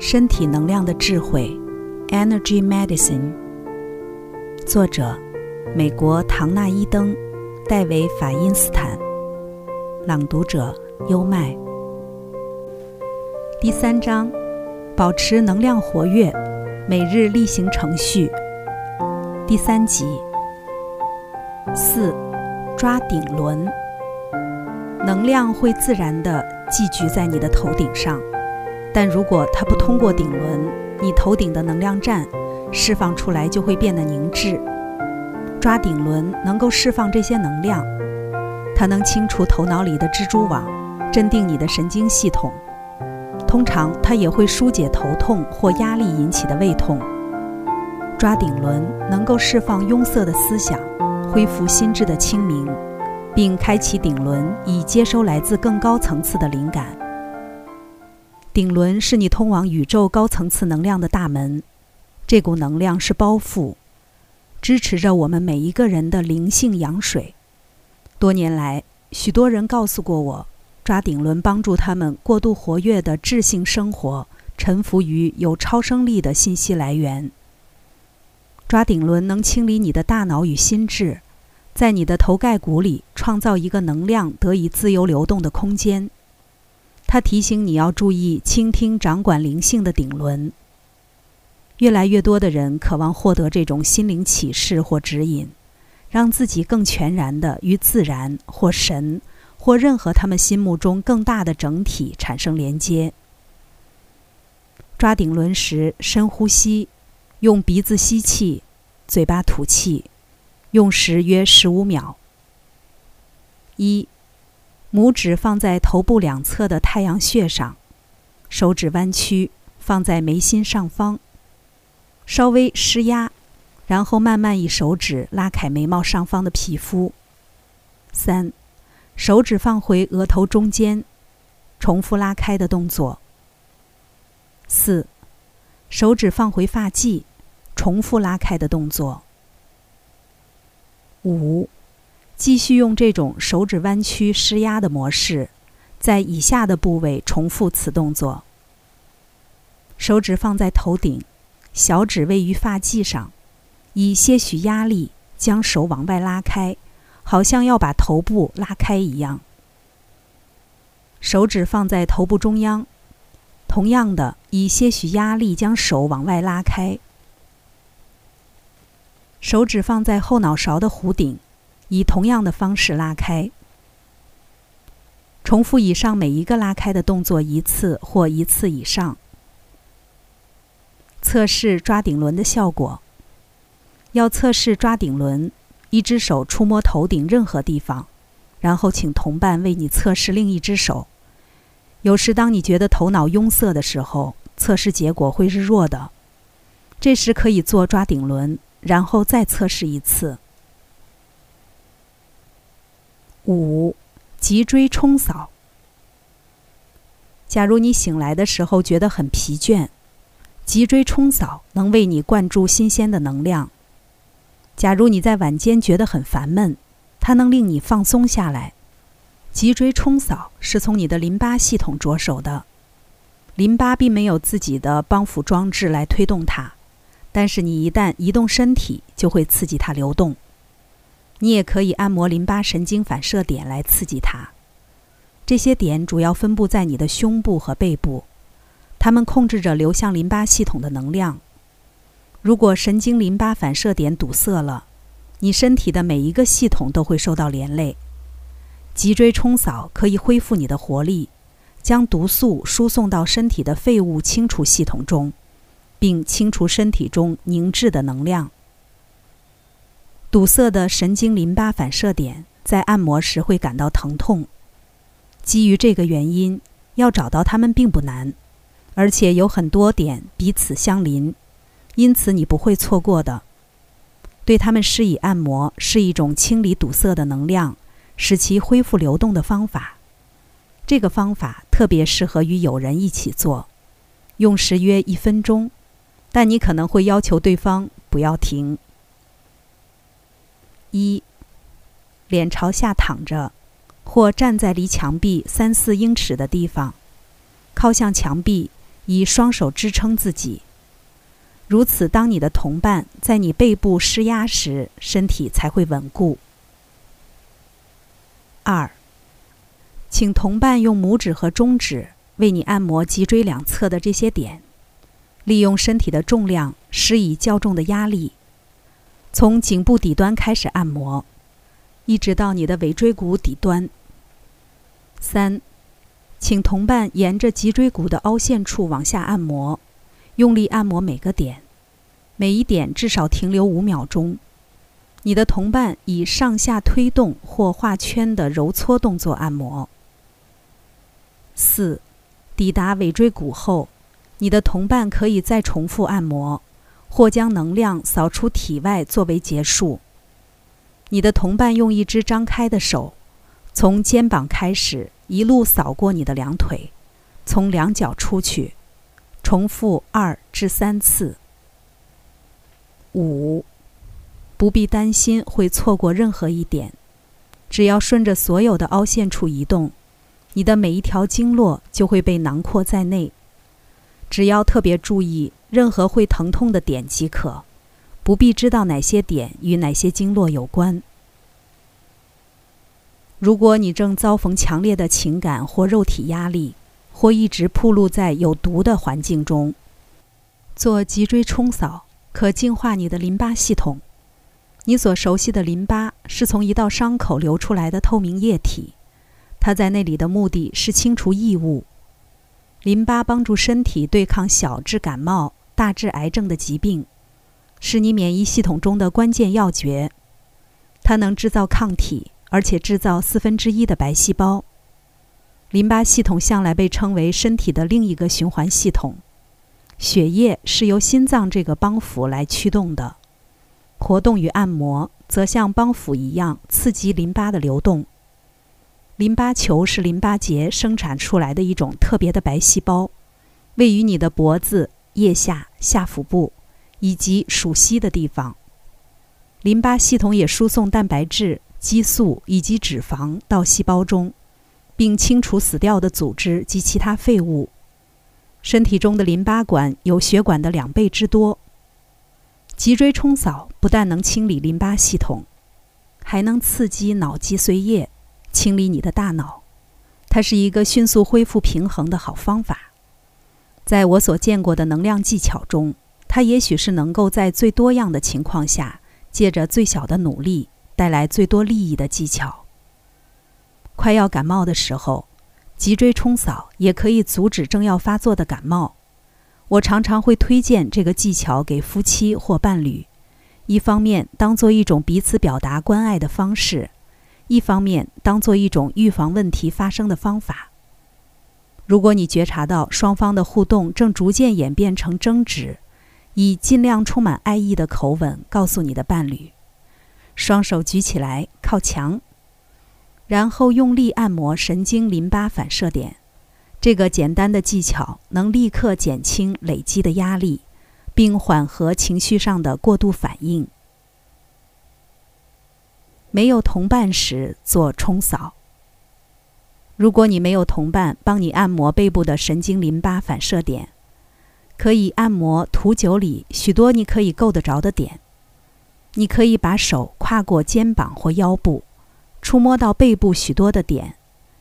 身体能量的智慧，Energy Medicine。作者：美国唐纳伊登、戴维法因斯坦。朗读者：优麦。第三章：保持能量活跃，每日例行程序。第三集。四，抓顶轮。能量会自然地寄居在你的头顶上，但如果它不通过顶轮，你头顶的能量站释放出来就会变得凝滞。抓顶轮能够释放这些能量，它能清除头脑里的蜘蛛网，镇定你的神经系统。通常，它也会疏解头痛或压力引起的胃痛。抓顶轮能够释放壅塞的思想，恢复心智的清明。并开启顶轮，以接收来自更高层次的灵感。顶轮是你通往宇宙高层次能量的大门，这股能量是包袱，支持着我们每一个人的灵性羊水。多年来，许多人告诉过我，抓顶轮帮助他们过度活跃的智性生活，臣服于有超生力的信息来源。抓顶轮能清理你的大脑与心智。在你的头盖骨里创造一个能量得以自由流动的空间。它提醒你要注意倾听掌管灵性的顶轮。越来越多的人渴望获得这种心灵启示或指引，让自己更全然地与自然或神或任何他们心目中更大的整体产生连接。抓顶轮时，深呼吸，用鼻子吸气，嘴巴吐气。用时约十五秒。一，拇指放在头部两侧的太阳穴上，手指弯曲放在眉心上方，稍微施压，然后慢慢以手指拉开眉毛上方的皮肤。三，手指放回额头中间，重复拉开的动作。四，手指放回发际，重复拉开的动作。五，继续用这种手指弯曲施压的模式，在以下的部位重复此动作：手指放在头顶，小指位于发际上，以些许压力将手往外拉开，好像要把头部拉开一样。手指放在头部中央，同样的以些许压力将手往外拉开。手指放在后脑勺的弧顶，以同样的方式拉开。重复以上每一个拉开的动作一次或一次以上。测试抓顶轮的效果。要测试抓顶轮，一只手触摸头顶任何地方，然后请同伴为你测试另一只手。有时，当你觉得头脑壅塞的时候，测试结果会是弱的。这时可以做抓顶轮。然后再测试一次。五，脊椎冲扫。假如你醒来的时候觉得很疲倦，脊椎冲扫能为你灌注新鲜的能量。假如你在晚间觉得很烦闷，它能令你放松下来。脊椎冲扫是从你的淋巴系统着手的，淋巴并没有自己的帮扶装置来推动它。但是你一旦移动身体，就会刺激它流动。你也可以按摩淋巴神经反射点来刺激它。这些点主要分布在你的胸部和背部，它们控制着流向淋巴系统的能量。如果神经淋巴反射点堵塞了，你身体的每一个系统都会受到连累。脊椎冲扫可以恢复你的活力，将毒素输送到身体的废物清除系统中。并清除身体中凝滞的能量。堵塞的神经淋巴反射点在按摩时会感到疼痛。基于这个原因，要找到它们并不难，而且有很多点彼此相邻，因此你不会错过的。对它们施以按摩是一种清理堵塞的能量，使其恢复流动的方法。这个方法特别适合与友人一起做，用时约一分钟。但你可能会要求对方不要停。一，脸朝下躺着，或站在离墙壁三四英尺的地方，靠向墙壁，以双手支撑自己。如此，当你的同伴在你背部施压时，身体才会稳固。二，请同伴用拇指和中指为你按摩脊椎两侧的这些点，利用身体的重量施以较重的压力，从颈部底端开始按摩，一直到你的尾椎骨底端。三，请同伴沿着脊椎骨的凹陷处往下按摩。用力按摩每个点，每一点至少停留五秒钟。你的同伴以上下推动或画圈的揉搓动作按摩。四，抵达尾椎骨后，你的同伴可以再重复按摩，或将能量扫出体外作为结束。你的同伴用一只张开的手，从肩膀开始，一路扫过你的两腿，从两脚出去。重复二至三次。五，不必担心会错过任何一点，只要顺着所有的凹陷处移动，你的每一条经络就会被囊括在内。只要特别注意任何会疼痛的点即可，不必知道哪些点与哪些经络有关。如果你正遭逢强烈的情感或肉体压力，或一直暴露在有毒的环境中，做脊椎冲扫可净化你的淋巴系统。你所熟悉的淋巴是从一道伤口流出来的透明液体，它在那里的目的是清除异物。淋巴帮助身体对抗小至感冒、大至癌症的疾病，是你免疫系统中的关键要诀。它能制造抗体，而且制造四分之一的白细胞。淋巴系统向来被称为身体的另一个循环系统，血液是由心脏这个帮扶来驱动的，活动与按摩则像帮扶一样刺激淋巴的流动。淋巴球是淋巴结生产出来的一种特别的白细胞，位于你的脖子、腋下、下腹部以及属膝的地方。淋巴系统也输送蛋白质、激素以及脂肪到细胞中。并清除死掉的组织及其他废物。身体中的淋巴管有血管的两倍之多。脊椎冲扫不但能清理淋巴系统，还能刺激脑脊髓液，清理你的大脑。它是一个迅速恢复平衡的好方法。在我所见过的能量技巧中，它也许是能够在最多样的情况下，借着最小的努力带来最多利益的技巧。快要感冒的时候，脊椎冲扫也可以阻止正要发作的感冒。我常常会推荐这个技巧给夫妻或伴侣，一方面当做一种彼此表达关爱的方式，一方面当做一种预防问题发生的方法。如果你觉察到双方的互动正逐渐演变成争执，以尽量充满爱意的口吻告诉你的伴侣：“双手举起来，靠墙。”然后用力按摩神经淋巴反射点，这个简单的技巧能立刻减轻累积的压力，并缓和情绪上的过度反应。没有同伴时做冲扫。如果你没有同伴帮你按摩背部的神经淋巴反射点，可以按摩图九里许多你可以够得着的点。你可以把手跨过肩膀或腰部。触摸到背部许多的点，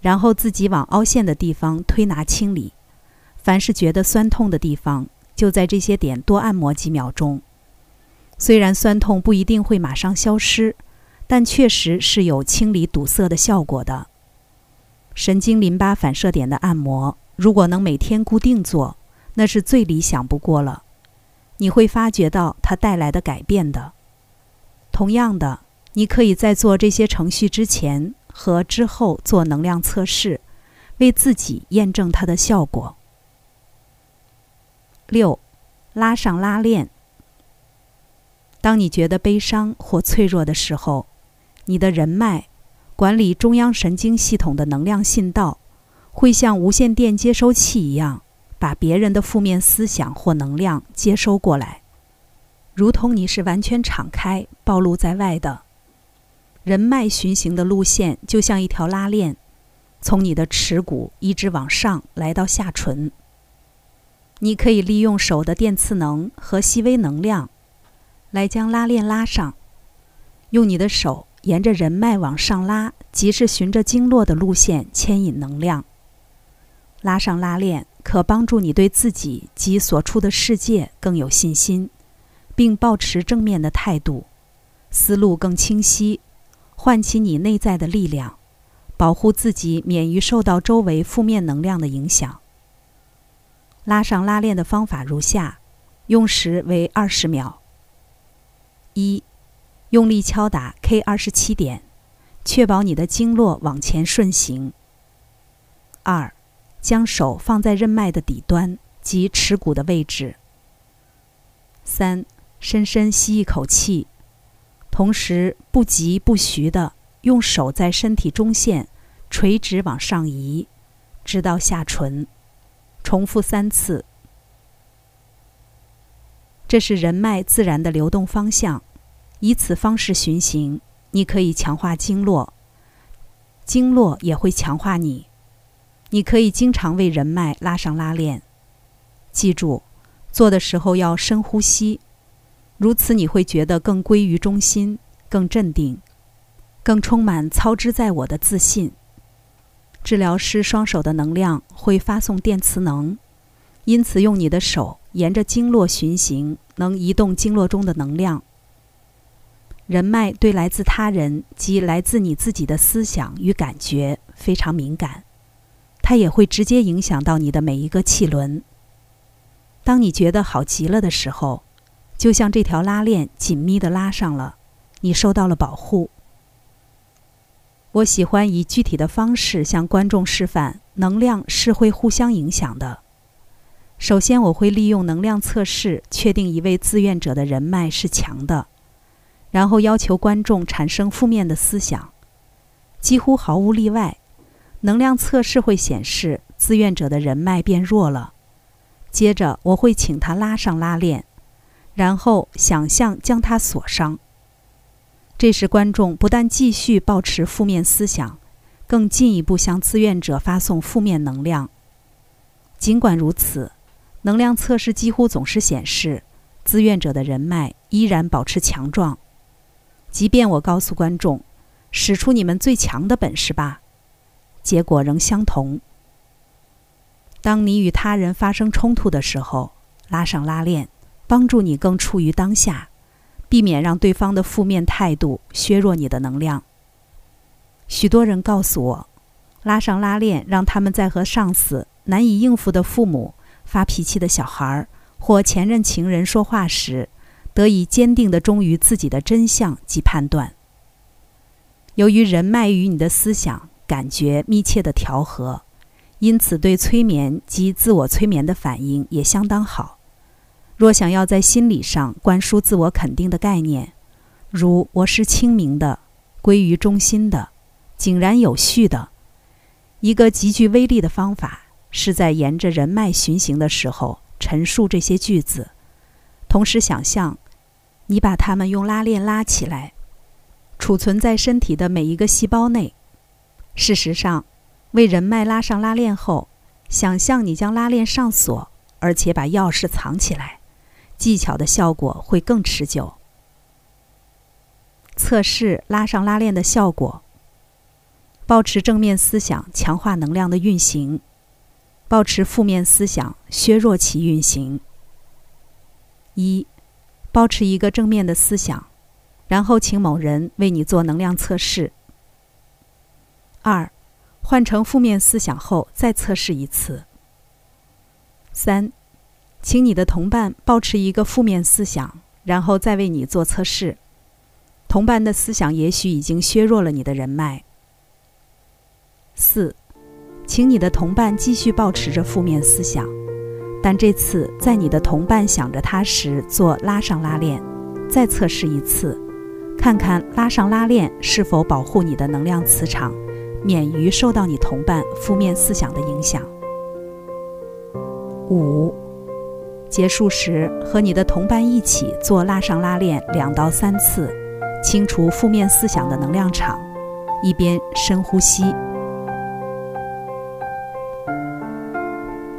然后自己往凹陷的地方推拿清理。凡是觉得酸痛的地方，就在这些点多按摩几秒钟。虽然酸痛不一定会马上消失，但确实是有清理堵塞的效果的。神经淋巴反射点的按摩，如果能每天固定做，那是最理想不过了。你会发觉到它带来的改变的。同样的。你可以在做这些程序之前和之后做能量测试，为自己验证它的效果。六，拉上拉链。当你觉得悲伤或脆弱的时候，你的人脉管理中央神经系统的能量信道，会像无线电接收器一样，把别人的负面思想或能量接收过来，如同你是完全敞开、暴露在外的。人脉循行的路线就像一条拉链，从你的耻骨一直往上来到下唇。你可以利用手的电磁能和细微能量，来将拉链拉上。用你的手沿着人脉往上拉，即是循着经络的路线牵引能量。拉上拉链可帮助你对自己及所处的世界更有信心，并保持正面的态度，思路更清晰，唤起你内在的力量，保护自己免于受到周围负面能量的影响。拉上拉链的方法如下：用时为二十秒。一，用力敲打 K 二十七点，确保你的经络往前顺行。二，将手放在任脉的底端及耻骨的位置。三，深深吸一口气，同时不急不徐的用手在身体中线垂直往上移，直到下唇。重复三次，这是人脉自然的流动方向。以此方式循行，你可以强化经络，经络也会强化你。你可以经常为人脉拉上拉链。记住，做的时候要深呼吸，如此你会觉得更归于中心，更镇定，更充满操之在我的自信。治疗师双手的能量会发送电磁能，因此用你的手沿着经络循行，能移动经络中的能量。人脉对来自他人及来自你自己的思想与感觉非常敏感，它也会直接影响到你的每一个气轮。当你觉得好极了的时候，就像这条拉链紧密地拉上了，你受到了保护。我喜欢以具体的方式向观众示范，能量是会互相影响的。首先，我会利用能量测试确定一位志愿者的人脉是强的，然后要求观众产生负面的思想。几乎毫无例外，能量测试会显示自愿者的人脉变弱了。接着，我会请他拉上拉链，然后想象将他锁上。这时，观众不但继续保持负面思想，更进一步向志愿者发送负面能量。尽管如此，能量测试几乎总是显示，志愿者的人脉依然保持强壮。即便我告诉观众，使出你们最强的本事吧，结果仍相同。当你与他人发生冲突的时候，拉上拉链，帮助你更处于当下。避免让对方的负面态度削弱你的能量。许多人告诉我，拉上拉链让他们在和上司、难以应付的父母、发脾气的小孩或前任情人说话时，得以坚定地忠于自己的真相及判断。由于人脉与你的思想、感觉密切的调和，因此对催眠及自我催眠的反应也相当好。若想要在心理上灌输自我肯定的概念，如“我是清明的，归于中心的，井然有序的”，一个极具威力的方法是在沿着人脉循行的时候陈述这些句子，同时想象你把它们用拉链拉起来，储存在身体的每一个细胞内。事实上，为人脉拉上拉链后，想象你将拉链上锁，而且把钥匙藏起来。技巧的效果会更持久。测试拉上拉链的效果。保持正面思想，强化能量的运行；保持负面思想，削弱其运行。一，保持一个正面的思想，然后请某人为你做能量测试。二，换成负面思想后再测试一次。三。请你的同伴保持一个负面思想，然后再为你做测试。同伴的思想也许已经削弱了你的人脉。四，请你的同伴继续保持着负面思想，但这次在你的同伴想着他时做拉上拉链，再测试一次，看看拉上拉链是否保护你的能量磁场，免于受到你同伴负面思想的影响。五。结束时，和你的同伴一起做拉上拉链两到三次，清除负面思想的能量场，一边深呼吸。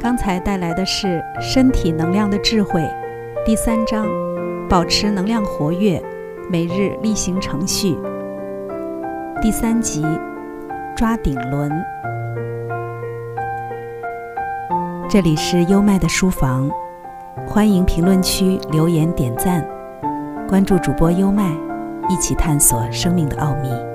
刚才带来的是《身体能量的智慧》第三章，保持能量活跃，每日例行程序。第三集，抓顶轮。这里是优麦的书房，欢迎评论区留言点赞，关注主播优麦，一起探索生命的奥秘。